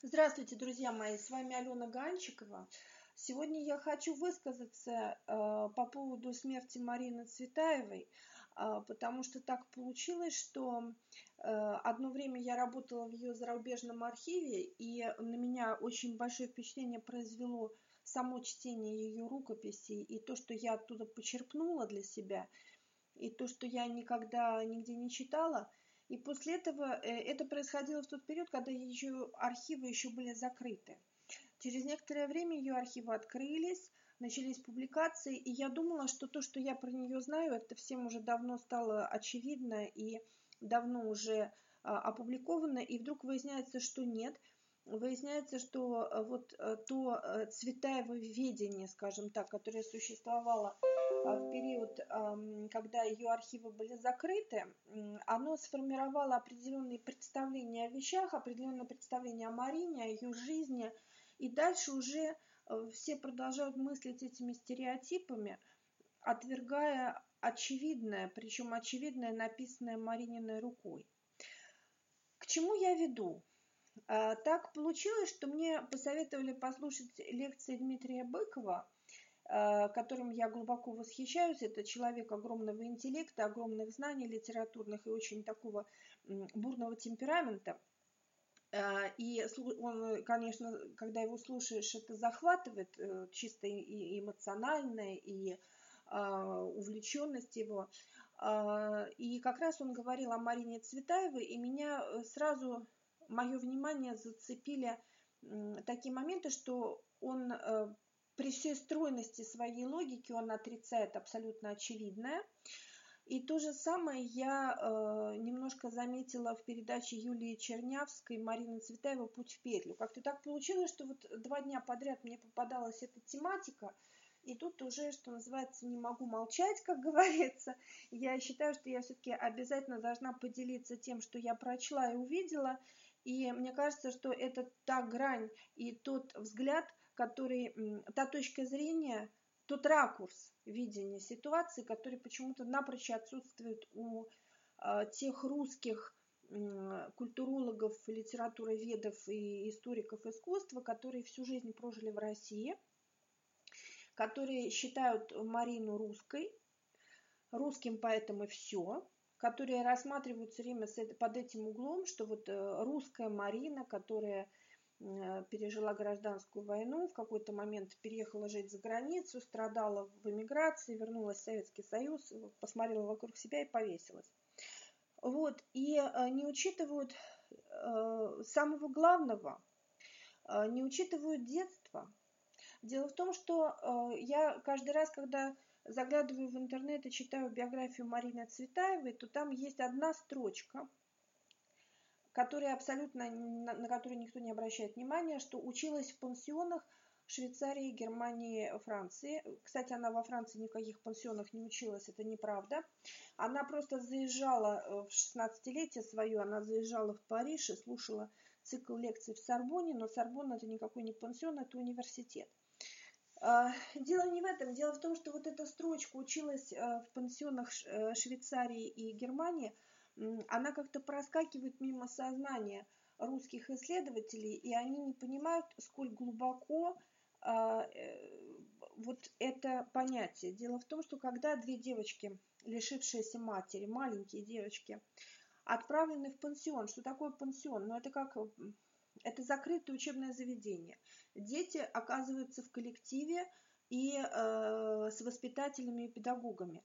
Здравствуйте, друзья мои, с вами Алена Ганчикова. Сегодня я хочу высказаться э, по поводу смерти Марины Цветаевой, э, потому что так получилось, что э, одно время я работала в ее зарубежном архиве, и на меня очень большое впечатление произвело само чтение ее рукописей и то, что я оттуда почерпнула для себя, и то, что я никогда нигде не читала – и после этого э, это происходило в тот период, когда ее архивы еще были закрыты. Через некоторое время ее архивы открылись, начались публикации, и я думала, что то, что я про нее знаю, это всем уже давно стало очевидно и давно уже а, опубликовано, и вдруг выясняется, что нет – выясняется, что э, вот э, то э, цветаево ведение, скажем так, которое существовало в период, когда ее архивы были закрыты, оно сформировало определенные представления о вещах, определенное представление о Марине, о ее жизни, и дальше уже все продолжают мыслить этими стереотипами, отвергая очевидное, причем очевидное, написанное Марининой рукой. К чему я веду? А, так получилось, что мне посоветовали послушать лекции Дмитрия Быкова, которым я глубоко восхищаюсь. Это человек огромного интеллекта, огромных знаний литературных и очень такого бурного темперамента. А, и он, конечно, когда его слушаешь, это захватывает э, чисто и эмоционально, и увлеченность его. И как раз он говорил о Марине Цветаевой, и меня э, сразу мое внимание зацепили такие моменты, что он э, при всей стройности своей логики он отрицает абсолютно очевидное. И то же самое я э, немножко заметила в передаче Юлии Чернявской, Марины Цветаевой «Путь в петлю». Как-то так получилось, что вот два дня подряд мне попадалась эта тематика, и тут уже, что называется, не могу молчать, как говорится. Я считаю, что я все-таки обязательно должна поделиться тем, что я прочла и увидела, и мне кажется, что это та грань и тот взгляд, который, та точка зрения, тот ракурс видения ситуации, который почему-то напрочь отсутствует у э, тех русских культурологов, литературоведов и историков искусства, которые всю жизнь прожили в России, которые считают Марину русской, русским поэтому все, которые рассматривают все время под этим углом, что вот э, русская Марина, которая пережила гражданскую войну, в какой-то момент переехала жить за границу, страдала в эмиграции, вернулась в Советский Союз, посмотрела вокруг себя и повесилась. Вот, и э, не учитывают самого главного, не учитывают детство. Дело в том, что я каждый раз, когда заглядываю в интернет и читаю биографию Марины Цветаевой, то там есть одна строчка, которая абсолютно, на, на которую никто не обращает внимания, что училась в пансионах Швейцарии, Германии, Франции. Кстати, она во Франции ни в каких пансионах не училась, это неправда. Она просто заезжала э, в 16-летие свое, она заезжала в Париж и слушала цикл лекций в Сорбоне, но Сорбон это никакой не пансион, это университет. А, дело не в этом. Дело в том, что вот эта строчка училась э, в пансионах э, Швейцарии и Германии, она как-то проскакивает мимо сознания русских исследователей, и они не понимают, сколь глубоко а, э, вот это понятие. Дело в том, что когда две девочки, лишившиеся матери, маленькие девочки, отправлены в пансион, что такое пансион? Ну, это как это закрытое учебное заведение. Дети оказываются в коллективе и э, с воспитателями и педагогами.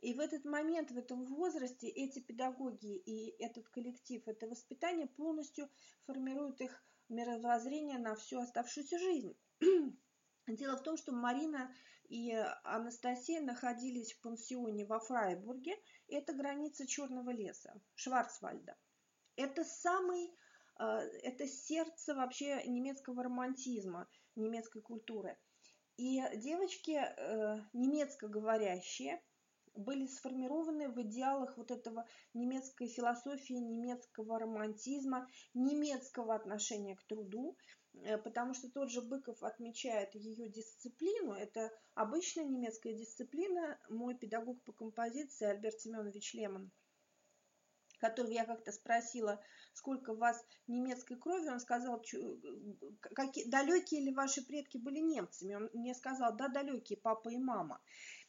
И в этот момент, в этом возрасте, эти педагоги и этот коллектив, это воспитание полностью формируют их мировоззрение на всю оставшуюся жизнь. Дело в том, что Марина и Анастасия находились в пансионе во Фрайбурге. Это граница Черного леса, Шварцвальда. Это самый а, это сердце вообще немецкого романтизма, немецкой культуры. И девочки э, немецко говорящие были сформированы в идеалах вот этого немецкой философии, немецкого романтизма, немецкого отношения к труду, э, потому что тот же Быков отмечает ее дисциплину, это обычная немецкая дисциплина, мой педагог по композиции Альберт Семенович Лемон которого я как-то спросила, сколько у вас немецкой крови, он сказал, какие, далекие ли ваши предки были немцами. Он мне сказал, да, далекие, папа и мама.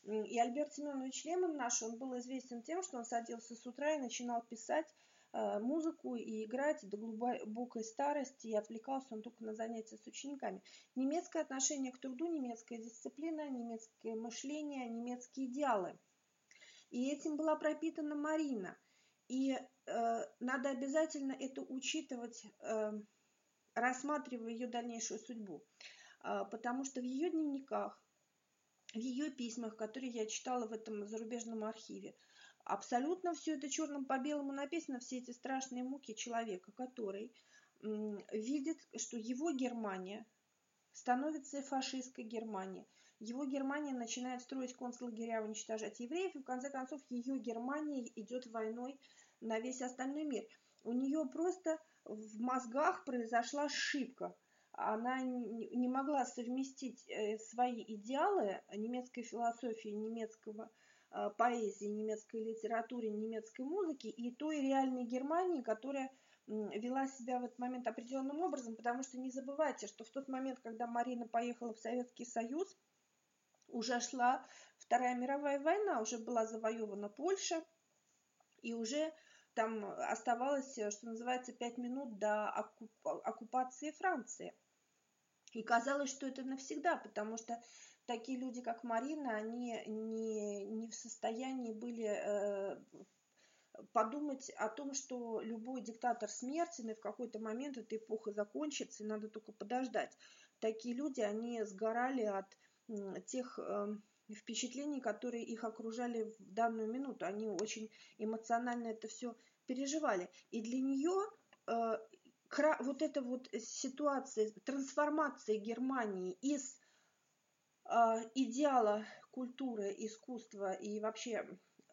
И Альберт Семенович Лемон наш, он был известен тем, что он садился с утра и начинал писать э, музыку и играть до глубокой старости, и отвлекался он только на занятия с учениками. Немецкое отношение к труду, немецкая дисциплина, немецкое мышление, немецкие идеалы. И этим была пропитана Марина. И э, надо обязательно это учитывать, э, рассматривая ее дальнейшую судьбу. Э, потому что в ее дневниках в ее письмах, которые я читала в этом зарубежном архиве. Абсолютно все это черным по белому написано, все эти страшные муки человека, который видит, что его Германия становится фашистской Германией. Его Германия начинает строить концлагеря, уничтожать евреев, и в конце концов ее Германия идет войной на весь остальной мир. У нее просто в мозгах произошла ошибка – она не могла совместить э, свои идеалы немецкой философии, немецкого э, поэзии, немецкой литературы, немецкой музыки и той реальной Германии, которая вела себя в этот момент определенным образом, потому что не забывайте, что в тот момент, когда Марина поехала в Советский Союз, уже шла Вторая мировая война, уже была завоевана Польша, и уже там оставалось, что называется, пять минут до оккупации Франции – и казалось, что это навсегда, потому что такие люди, как Марина, они не, не в состоянии были э, подумать о том, что любой диктатор смертен, и в какой-то момент эта эпоха закончится, и надо только подождать. Такие люди, они сгорали от э, тех э, впечатлений, которые их окружали в данную минуту. Они очень эмоционально это все переживали. И для нее э, вот эта вот ситуация, трансформация Германии из э, идеала культуры, искусства и вообще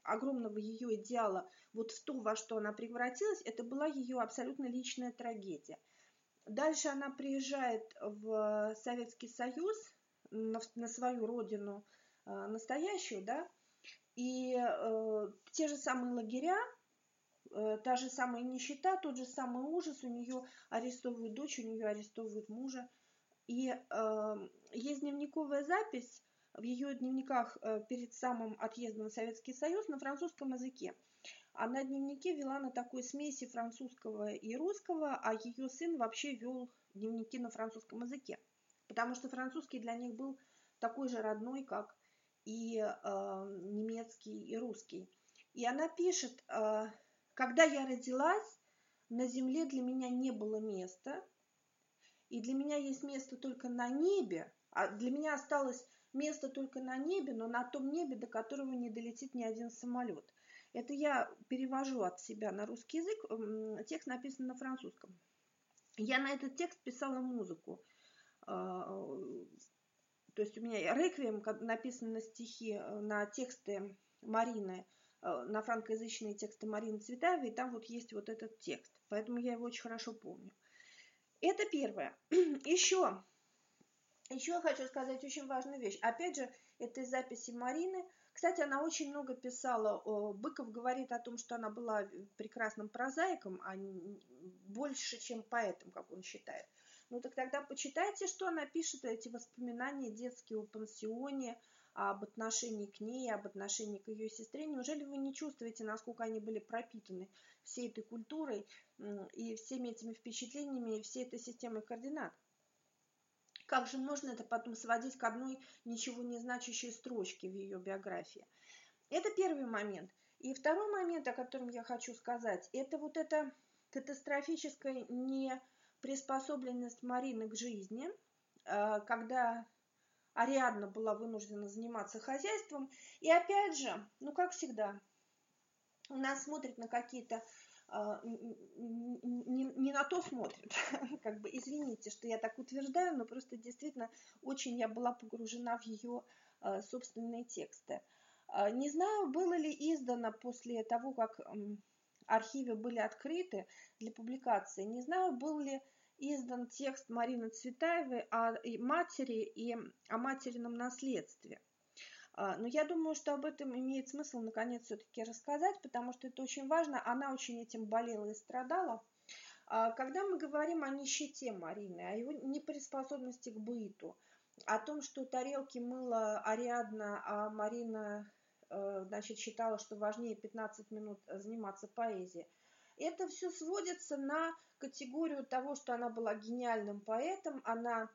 огромного ее идеала вот в то, во что она превратилась, это была ее абсолютно личная трагедия. Дальше она приезжает в Советский Союз, на, на свою родину э, настоящую, да, и э, те же самые лагеря, та же самая нищета, тот же самый ужас, у нее арестовывают дочь, у нее арестовывают мужа. И э, есть дневниковая запись в ее дневниках э, перед самым отъездом в Советский Союз на французском языке. Она дневники вела на такой смеси французского и русского, а ее сын вообще вел дневники на французском языке. Потому что французский для них был такой же родной, как и э, немецкий и русский. И она пишет, э, когда я родилась, на земле для меня не было места, и для меня есть место только на небе, а для меня осталось место только на небе, но на том небе, до которого не долетит ни один самолет. Это я перевожу от себя на русский язык, текст написан на французском. Я на этот текст писала музыку. А, то есть у меня реквием написаны на стихи, э, на тексты Марины – на франкоязычные тексты Марины Цветаевой, и там вот есть вот этот текст. Поэтому я его очень хорошо помню. Это первое. Еще, еще хочу сказать очень важную вещь. Опять же, это из записи Марины. Кстати, она очень много писала. Быков говорит о том, что она была прекрасным прозаиком, а больше, чем поэтом, как он считает. Ну так тогда почитайте, что она пишет, эти воспоминания детские о пансионе, об отношении к ней, об отношении к ее сестре. Неужели вы не чувствуете, насколько они были пропитаны всей этой культурой и всеми этими впечатлениями и всей этой системой координат? Как же можно это потом сводить к одной ничего не значащей строчке в ее биографии? Это первый момент. И второй момент, о котором я хочу сказать, это вот эта катастрофическая неприспособленность Марины к жизни, а, когда Ариадна была вынуждена заниматься хозяйством. И опять же, ну как всегда, у нас смотрят на какие-то Uh, не, не на то смотрят. как бы извините, что я так утверждаю, но просто действительно очень я была погружена в ее uh, собственные тексты. Uh, не знаю, было ли издано после того, как архивы были открыты для публикации, не знаю, был ли издан текст Марины Цветаевой о матери и о материном наследстве. А, но я думаю, что об этом имеет смысл наконец все-таки рассказать, потому что это очень важно. Она очень этим болела и страдала. А, когда мы говорим о нищете Марины, о его неприспособности к быту, о том, что тарелки мыла Ариадна, а Марина э, значит, считала, что важнее 15 минут заниматься поэзией, это все сводится на категорию того, что она была гениальным поэтом, она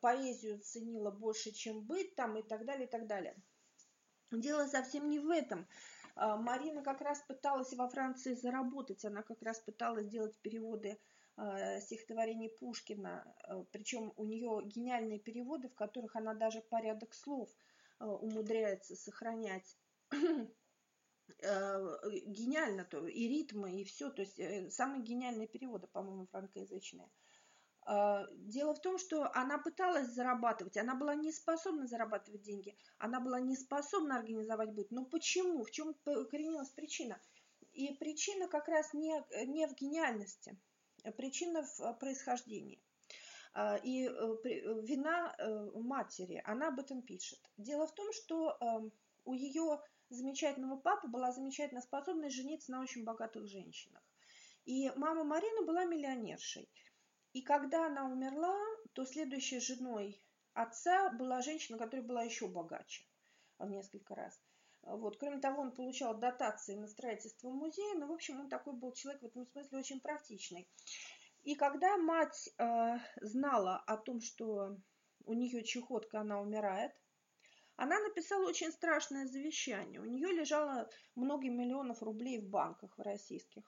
поэзию ценила больше, чем быть там и так далее, и так далее. Дело совсем не в этом. А, Марина как раз пыталась во Франции заработать, она как раз пыталась делать переводы а, стихотворений Пушкина, а, причем у нее гениальные переводы, в которых она даже порядок слов умудряется сохранять гениально то и ритмы и все то есть э, самые гениальные переводы по-моему франкоязычные а, дело в том, что она пыталась зарабатывать, она была не способна зарабатывать деньги, она была не способна организовать быт. Но почему? В чем коренилась причина? И причина как раз не, не в гениальности, причина в происхождении. А, и э, вина э, матери, она об этом пишет. Дело в том, что у ее замечательного папы была замечательная способность жениться на очень богатых женщинах. И мама Марины была миллионершей. И когда она умерла, то следующей женой отца была женщина, которая была еще богаче в несколько раз. Вот. Кроме того, он получал дотации на строительство музея, но, в общем, он такой был человек в этом смысле очень практичный. И когда мать э, знала о том, что у нее чехотка, она умирает, она написала очень страшное завещание. У нее лежало много миллионов рублей в банках в российских.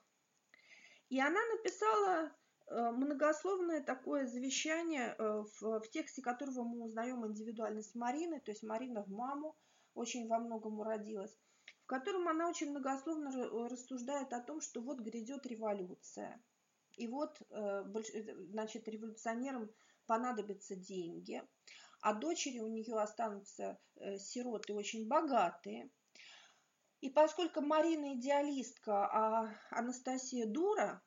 И она написала Э, многословное такое завещание, э, в, в тексте которого мы узнаем индивидуальность Марины, то есть Марина в маму очень во многом уродилась, в котором она очень многословно рассуждает о том, что вот грядет революция. И вот, э, значит, революционерам понадобятся деньги, а дочери у нее останутся сироты очень богатые. И поскольку Марина идеалистка, а Анастасия дура,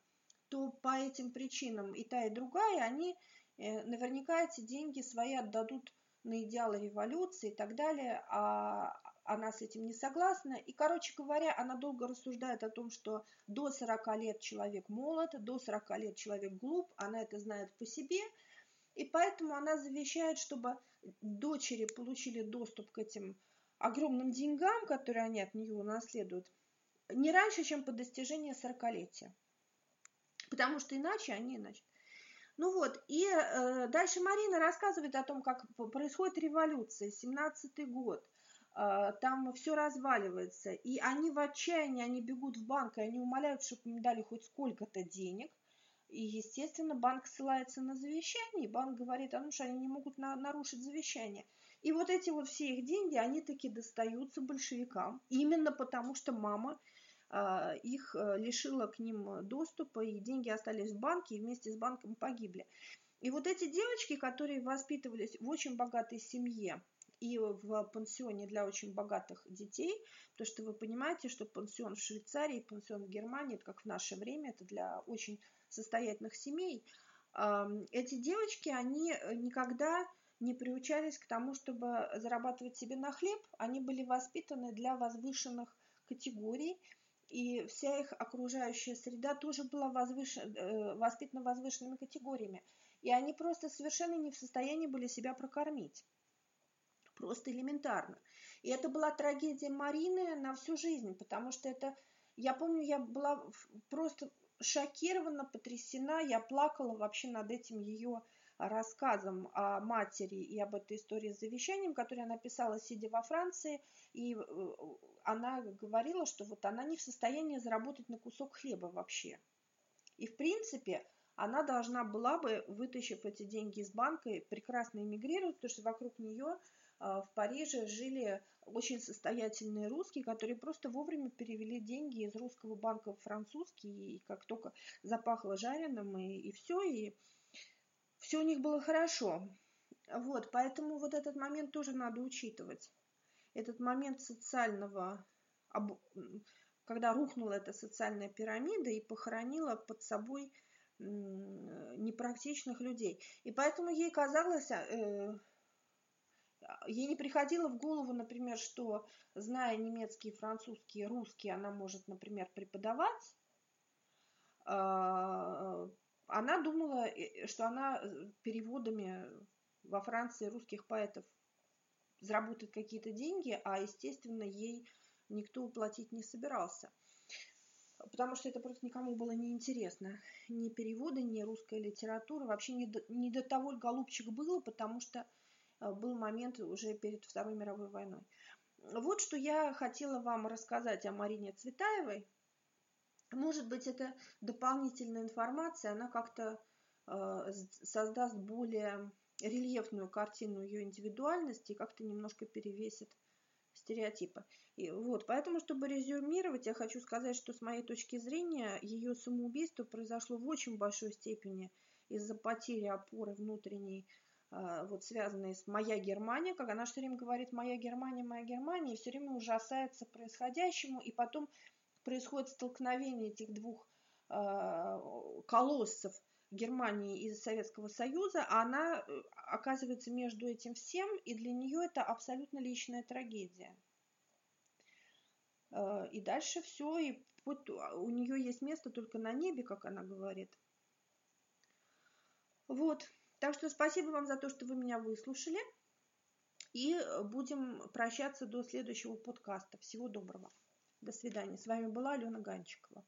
то по этим причинам и та, и другая, они э, наверняка эти деньги свои отдадут на идеалы революции и так далее, а она с этим не согласна. И, короче говоря, она долго рассуждает о том, что до 40 лет человек молод, до 40 лет человек глуп, она это знает по себе, и поэтому она завещает, чтобы дочери получили доступ к этим огромным деньгам, которые они от нее унаследуют, не раньше, чем по достижении 40-летия потому что иначе они, значит. Ну вот, и э, дальше Марина рассказывает о том, как происходит революция, 17-й год, э, там все разваливается, и они в отчаянии, они бегут в банк, и они умоляют, чтобы им дали хоть сколько-то денег, и, естественно, банк ссылается на завещание, и банк говорит, а ну что, они не могут на, нарушить завещание. И вот эти вот все их деньги, они таки достаются большевикам, именно потому что мама а, их э, лишила к ним доступа, и деньги остались в банке, и вместе с банком погибли. И вот эти девочки, которые воспитывались в очень богатой семье, и в пансионе для очень богатых детей, потому что вы понимаете, что пансион в Швейцарии, пансион в Германии, это как в наше время, это для очень состоятельных семей. Эти девочки, они никогда не приучались к тому, чтобы зарабатывать себе на хлеб, они были воспитаны для возвышенных категорий, и вся их окружающая среда тоже была возвышен, э, воспитана возвышенными категориями. И они просто совершенно не в состоянии были себя прокормить. Просто элементарно. И это была трагедия Марины на всю жизнь, потому что это... Я помню, я была просто шокирована, потрясена, я плакала вообще над этим ее рассказом о матери и об этой истории с завещанием, которую она писала, сидя во Франции, и э, она говорила, что вот она не в состоянии заработать на кусок хлеба вообще. И в принципе она должна была бы, вытащив эти деньги из банка, прекрасно эмигрировать, потому что вокруг нее в Париже жили очень состоятельные русские, которые просто вовремя перевели деньги из русского банка в французский, и как только запахло жареным, и, и все, и все у них было хорошо. Вот, поэтому вот этот момент тоже надо учитывать этот момент социального, когда рухнула эта социальная пирамида и похоронила под собой непрактичных людей. И поэтому ей казалось, э, ей не приходило в голову, например, что, зная немецкий, французский, русский, она может, например, преподавать. А, она думала, что она переводами во Франции русских поэтов заработает какие-то деньги, а, естественно, ей никто платить не собирался. Потому что это просто никому было не интересно. Ни переводы, ни русская литература. Вообще не до, не до того голубчик было, потому что э, был момент уже перед Второй мировой войной. Вот что я хотела вам рассказать о Марине Цветаевой. Может быть, это дополнительная информация, она как-то э, создаст более рельефную картину ее индивидуальности и как-то немножко перевесит стереотипы. И вот, поэтому, чтобы резюмировать, я хочу сказать, что с моей точки зрения ее самоубийство произошло в очень большой степени из-за потери опоры внутренней, вот связанной с «моя Германия», как она все время говорит «моя Германия, моя Германия», и все время ужасается происходящему, и потом происходит столкновение этих двух а, колоссов – Германии и Советского Союза, а она э, оказывается между этим всем, и для нее это абсолютно личная трагедия. Э, и дальше все, и вот у нее есть место только на небе, как она говорит. Вот. Так что спасибо вам за то, что вы меня выслушали. И будем прощаться до следующего подкаста. Всего доброго. До свидания. С вами была Алена Ганчикова.